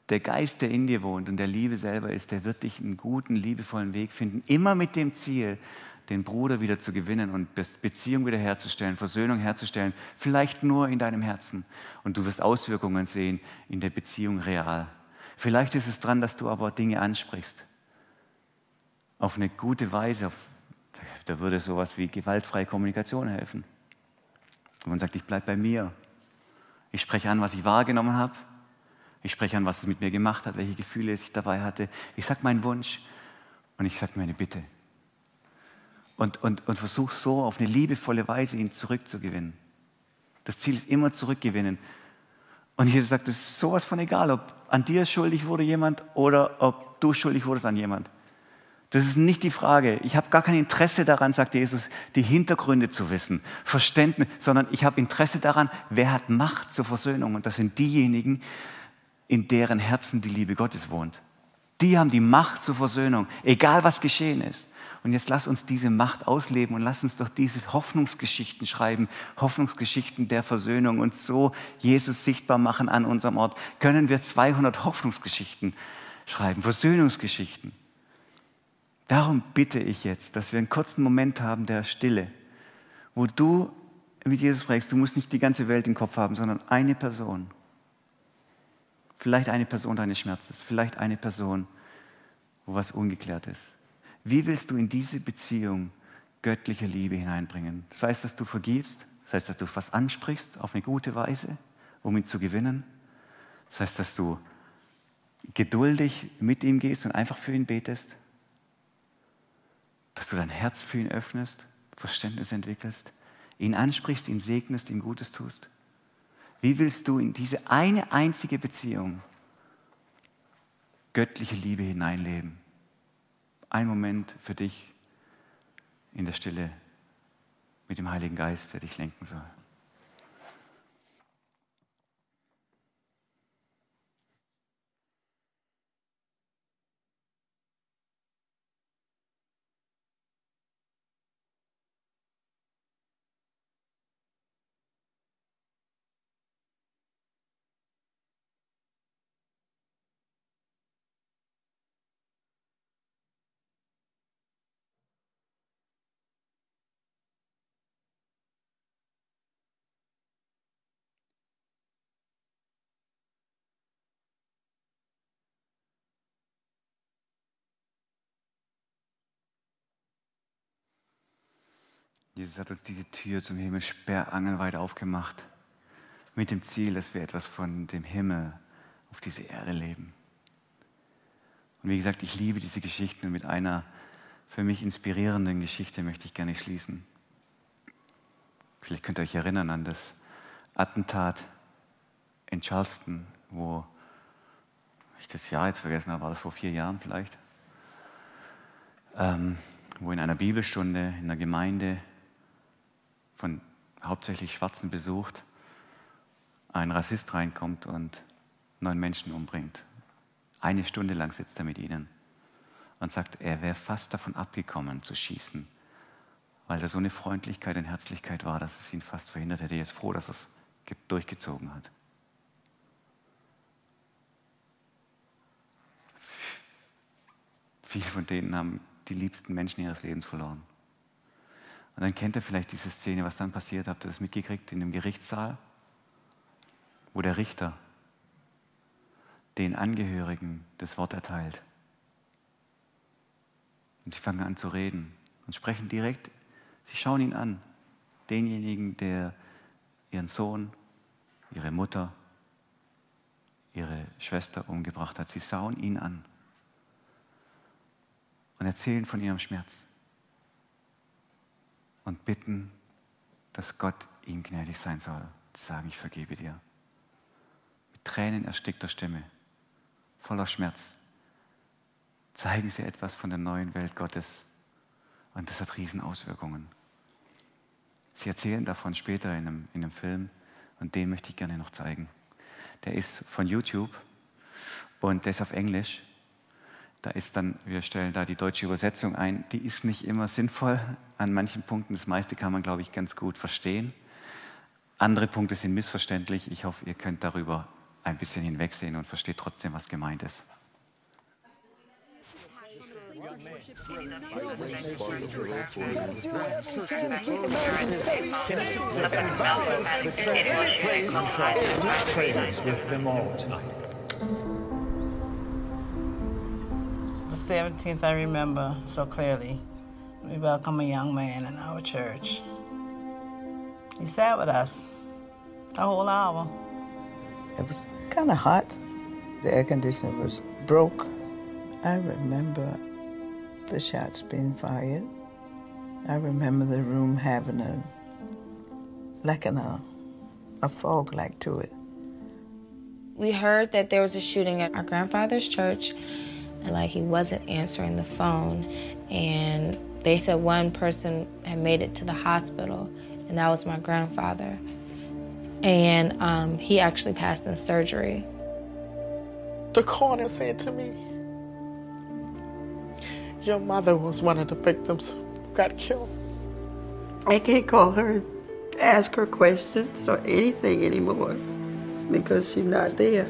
der Geist, der in dir wohnt und der Liebe selber ist, der wird dich einen guten, liebevollen Weg finden, immer mit dem Ziel, den Bruder wieder zu gewinnen und Beziehung wiederherzustellen, Versöhnung herzustellen, vielleicht nur in deinem Herzen. Und du wirst Auswirkungen sehen in der Beziehung real. Vielleicht ist es dran, dass du aber Dinge ansprichst. Auf eine gute Weise. Da würde sowas wie gewaltfreie Kommunikation helfen. Und man sagt, ich bleibe bei mir. Ich spreche an, was ich wahrgenommen habe. Ich spreche an, was es mit mir gemacht hat, welche Gefühle ich dabei hatte. Ich sage meinen Wunsch und ich sage meine Bitte. Und, und, und versuche so auf eine liebevolle Weise ihn zurückzugewinnen. Das Ziel ist immer zurückgewinnen. Und Jesus sagt, es ist sowas von egal, ob an dir schuldig wurde jemand oder ob du schuldig wurdest an jemand. Das ist nicht die Frage. Ich habe gar kein Interesse daran, sagt Jesus, die Hintergründe zu wissen, Verständnis, sondern ich habe Interesse daran, wer hat Macht zur Versöhnung. Und das sind diejenigen, in deren Herzen die Liebe Gottes wohnt. Die haben die Macht zur Versöhnung, egal was geschehen ist. Und jetzt lass uns diese Macht ausleben und lass uns doch diese Hoffnungsgeschichten schreiben, Hoffnungsgeschichten der Versöhnung und so Jesus sichtbar machen an unserem Ort. Können wir 200 Hoffnungsgeschichten schreiben, Versöhnungsgeschichten. Darum bitte ich jetzt, dass wir einen kurzen Moment haben der Stille, wo du mit Jesus fragst, du musst nicht die ganze Welt im Kopf haben, sondern eine Person. Vielleicht eine Person deines Schmerzes, vielleicht eine Person, wo was ungeklärt ist. Wie willst du in diese Beziehung göttliche Liebe hineinbringen? Das heißt, dass du vergibst, das heißt, dass du was ansprichst auf eine gute Weise, um ihn zu gewinnen. Das heißt, dass du geduldig mit ihm gehst und einfach für ihn betest dass du dein Herz für ihn öffnest, Verständnis entwickelst, ihn ansprichst, ihn segnest, ihm Gutes tust? Wie willst du in diese eine einzige Beziehung göttliche Liebe hineinleben? Ein Moment für dich in der Stille mit dem Heiligen Geist, der dich lenken soll. Jesus hat uns diese Tür zum Himmel sperrangelweit aufgemacht, mit dem Ziel, dass wir etwas von dem Himmel auf diese Erde leben. Und wie gesagt, ich liebe diese Geschichten und mit einer für mich inspirierenden Geschichte möchte ich gerne schließen. Vielleicht könnt ihr euch erinnern an das Attentat in Charleston, wo ich das Jahr jetzt vergessen habe, war das vor vier Jahren vielleicht, ähm, wo in einer Bibelstunde in der Gemeinde von hauptsächlich Schwarzen besucht, ein Rassist reinkommt und neun Menschen umbringt. Eine Stunde lang sitzt er mit ihnen und sagt, er wäre fast davon abgekommen zu schießen, weil da so eine Freundlichkeit und Herzlichkeit war, dass es ihn fast verhindert hätte. Er ist froh, dass er es durchgezogen hat. Viele von denen haben die liebsten Menschen ihres Lebens verloren. Und dann kennt ihr vielleicht diese Szene, was dann passiert. Habt ihr das mitgekriegt in dem Gerichtssaal, wo der Richter den Angehörigen das Wort erteilt. Und sie fangen an zu reden und sprechen direkt, sie schauen ihn an, denjenigen, der ihren Sohn, ihre Mutter, ihre Schwester umgebracht hat. Sie schauen ihn an und erzählen von ihrem Schmerz und bitten, dass Gott ihm gnädig sein soll. Sagen, ich vergebe dir. Mit Tränen erstickter Stimme, voller Schmerz, zeigen sie etwas von der neuen Welt Gottes. Und das hat Riesenauswirkungen. Sie erzählen davon später in einem, in einem Film und den möchte ich gerne noch zeigen. Der ist von YouTube und der ist auf Englisch da ist dann, wir stellen da die deutsche Übersetzung ein, die ist nicht immer sinnvoll. An manchen Punkten. Das meiste kann man, glaube ich, ganz gut verstehen. Andere Punkte sind missverständlich. Ich hoffe, ihr könnt darüber ein bisschen hinwegsehen und versteht trotzdem, was gemeint ist. The 17th, I remember so clearly. We welcomed a young man in our church. He sat with us a whole hour. It was kind of hot. The air conditioner was broke. I remember the shots being fired. I remember the room having a like an, a, a fog like to it. We heard that there was a shooting at our grandfather's church, and like he wasn't answering the phone, and they said one person had made it to the hospital, and that was my grandfather. And um, he actually passed in surgery. The coroner said to me, Your mother was one of the victims who got killed. I can't call her, ask her questions or anything anymore because she's not there.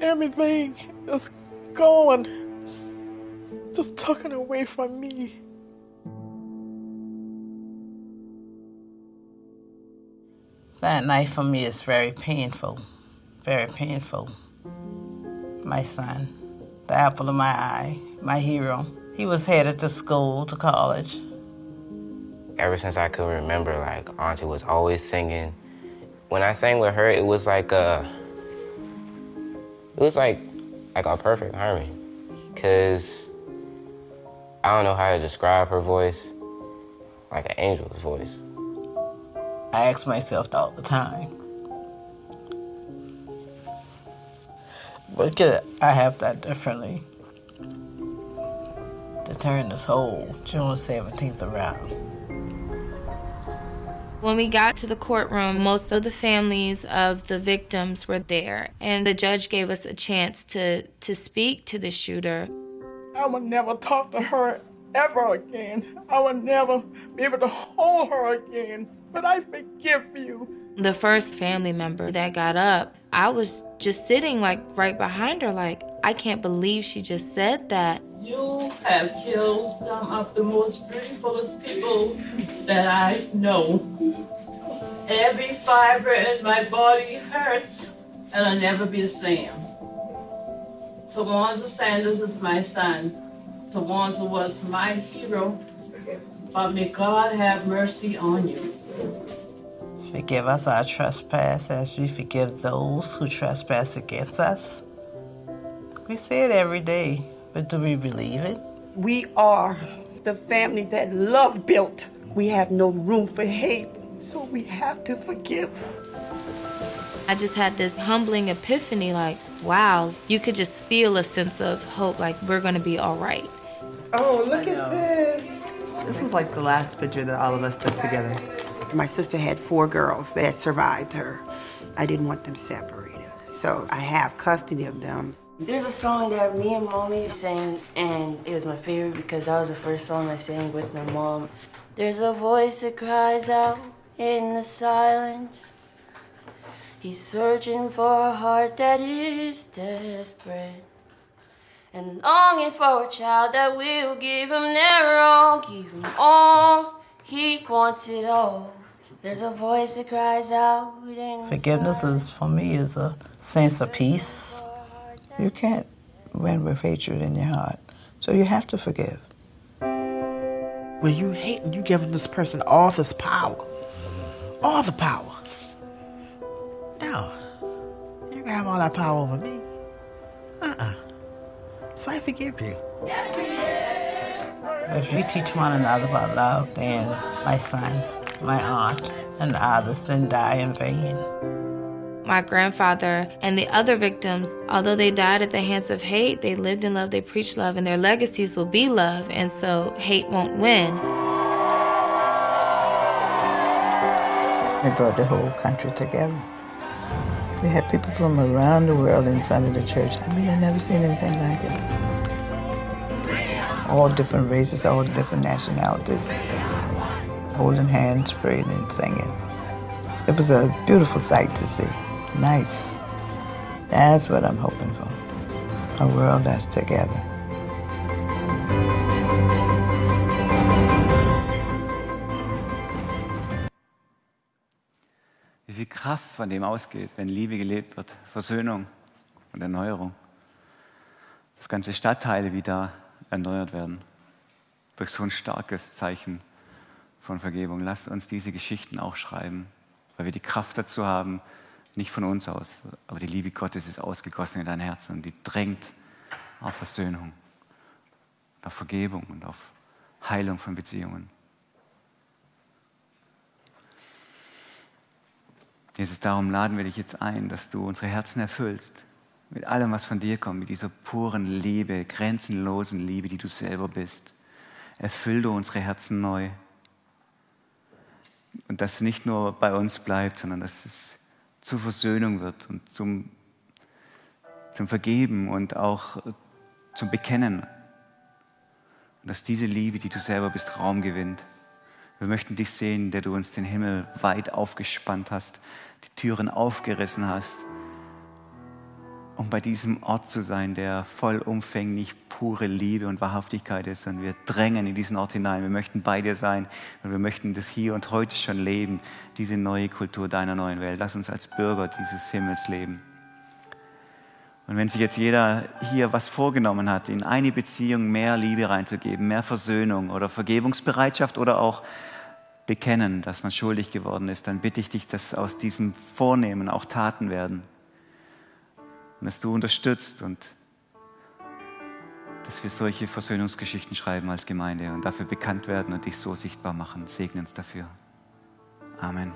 Everything is gone, just taken away from me. That night for me is very painful, very painful. My son, the apple of my eye, my hero. He was headed to school, to college. Ever since I could remember, like, Auntie was always singing. When I sang with her, it was like a, it was like, like a perfect harmony. Cause I don't know how to describe her voice, like an angel's voice. I ask myself all the time, what could I have that differently to turn this whole June 17th around? When we got to the courtroom, most of the families of the victims were there, and the judge gave us a chance to, to speak to the shooter. I would never talk to her ever again. I would never be able to hold her again. But I forgive you. The first family member that got up, I was just sitting like right behind her, like, I can't believe she just said that. You have killed some of the most beautifulest people that I know. Every fiber in my body hurts, and I'll never be the same. Tawanza Sanders is my son. Tawanza was my hero. But may God have mercy on you. Forgive us our trespass as we forgive those who trespass against us. We say it every day, but do we believe it? We are the family that love built. We have no room for hate, so we have to forgive. I just had this humbling epiphany like, wow, you could just feel a sense of hope, like we're gonna be all right. Oh, look at this. This was like the last picture that all of us took together. My sister had four girls that survived her. I didn't want them separated, so I have custody of them. There's a song that me and mommy sang, and it was my favorite because that was the first song I sang with my mom. There's a voice that cries out in the silence. He's searching for a heart that is desperate and longing for a child that will give him their all, give him all. He wants it all. There's a voice that cries out in Forgiveness is, for me, is a sense of peace. You can't win with hatred in your heart, so you have to forgive. When you hate and you giving this person all this power, all the power. Now, you can have all that power over me. Uh-uh. So I forgive you. If you teach one another about love, then my son, my aunt, and others didn't die in vain. My grandfather and the other victims, although they died at the hands of hate, they lived in love, they preached love, and their legacies will be love, and so hate won't win. It brought the whole country together. We had people from around the world in front of the church. I mean, I've never seen anything like it. All different races, all different nationalities, holding hands, praying and singing. It was a beautiful sight to see. Nice. That's what I'm hoping for. A world that's together. Wie viel Kraft von dem ausgeht, wenn Liebe gelebt wird, Versöhnung und Erneuerung. Dass ganze Stadtteile wieder erneuert werden durch so ein starkes Zeichen von Vergebung. Lasst uns diese Geschichten auch schreiben, weil wir die Kraft dazu haben, nicht von uns aus, aber die Liebe Gottes ist ausgegossen in dein Herz und die drängt auf Versöhnung, auf Vergebung und auf Heilung von Beziehungen. Jesus, darum laden wir dich jetzt ein, dass du unsere Herzen erfüllst mit allem, was von dir kommt, mit dieser puren Liebe, grenzenlosen Liebe, die du selber bist. Erfüll du unsere Herzen neu. Und dass es nicht nur bei uns bleibt, sondern dass es zur Versöhnung wird und zum, zum Vergeben und auch zum Bekennen. Und dass diese Liebe, die du selber bist, Raum gewinnt. Wir möchten dich sehen, der du uns den Himmel weit aufgespannt hast, die Türen aufgerissen hast, um bei diesem Ort zu sein, der vollumfänglich pure Liebe und Wahrhaftigkeit ist. Und wir drängen in diesen Ort hinein. Wir möchten bei dir sein und wir möchten das hier und heute schon leben, diese neue Kultur deiner neuen Welt. Lass uns als Bürger dieses Himmels leben. Und wenn sich jetzt jeder hier was vorgenommen hat, in eine Beziehung mehr Liebe reinzugeben, mehr Versöhnung oder Vergebungsbereitschaft oder auch bekennen, dass man schuldig geworden ist, dann bitte ich dich, dass aus diesem Vornehmen auch Taten werden. Und dass du unterstützt und dass wir solche Versöhnungsgeschichten schreiben als Gemeinde und dafür bekannt werden und dich so sichtbar machen. Segne uns dafür. Amen.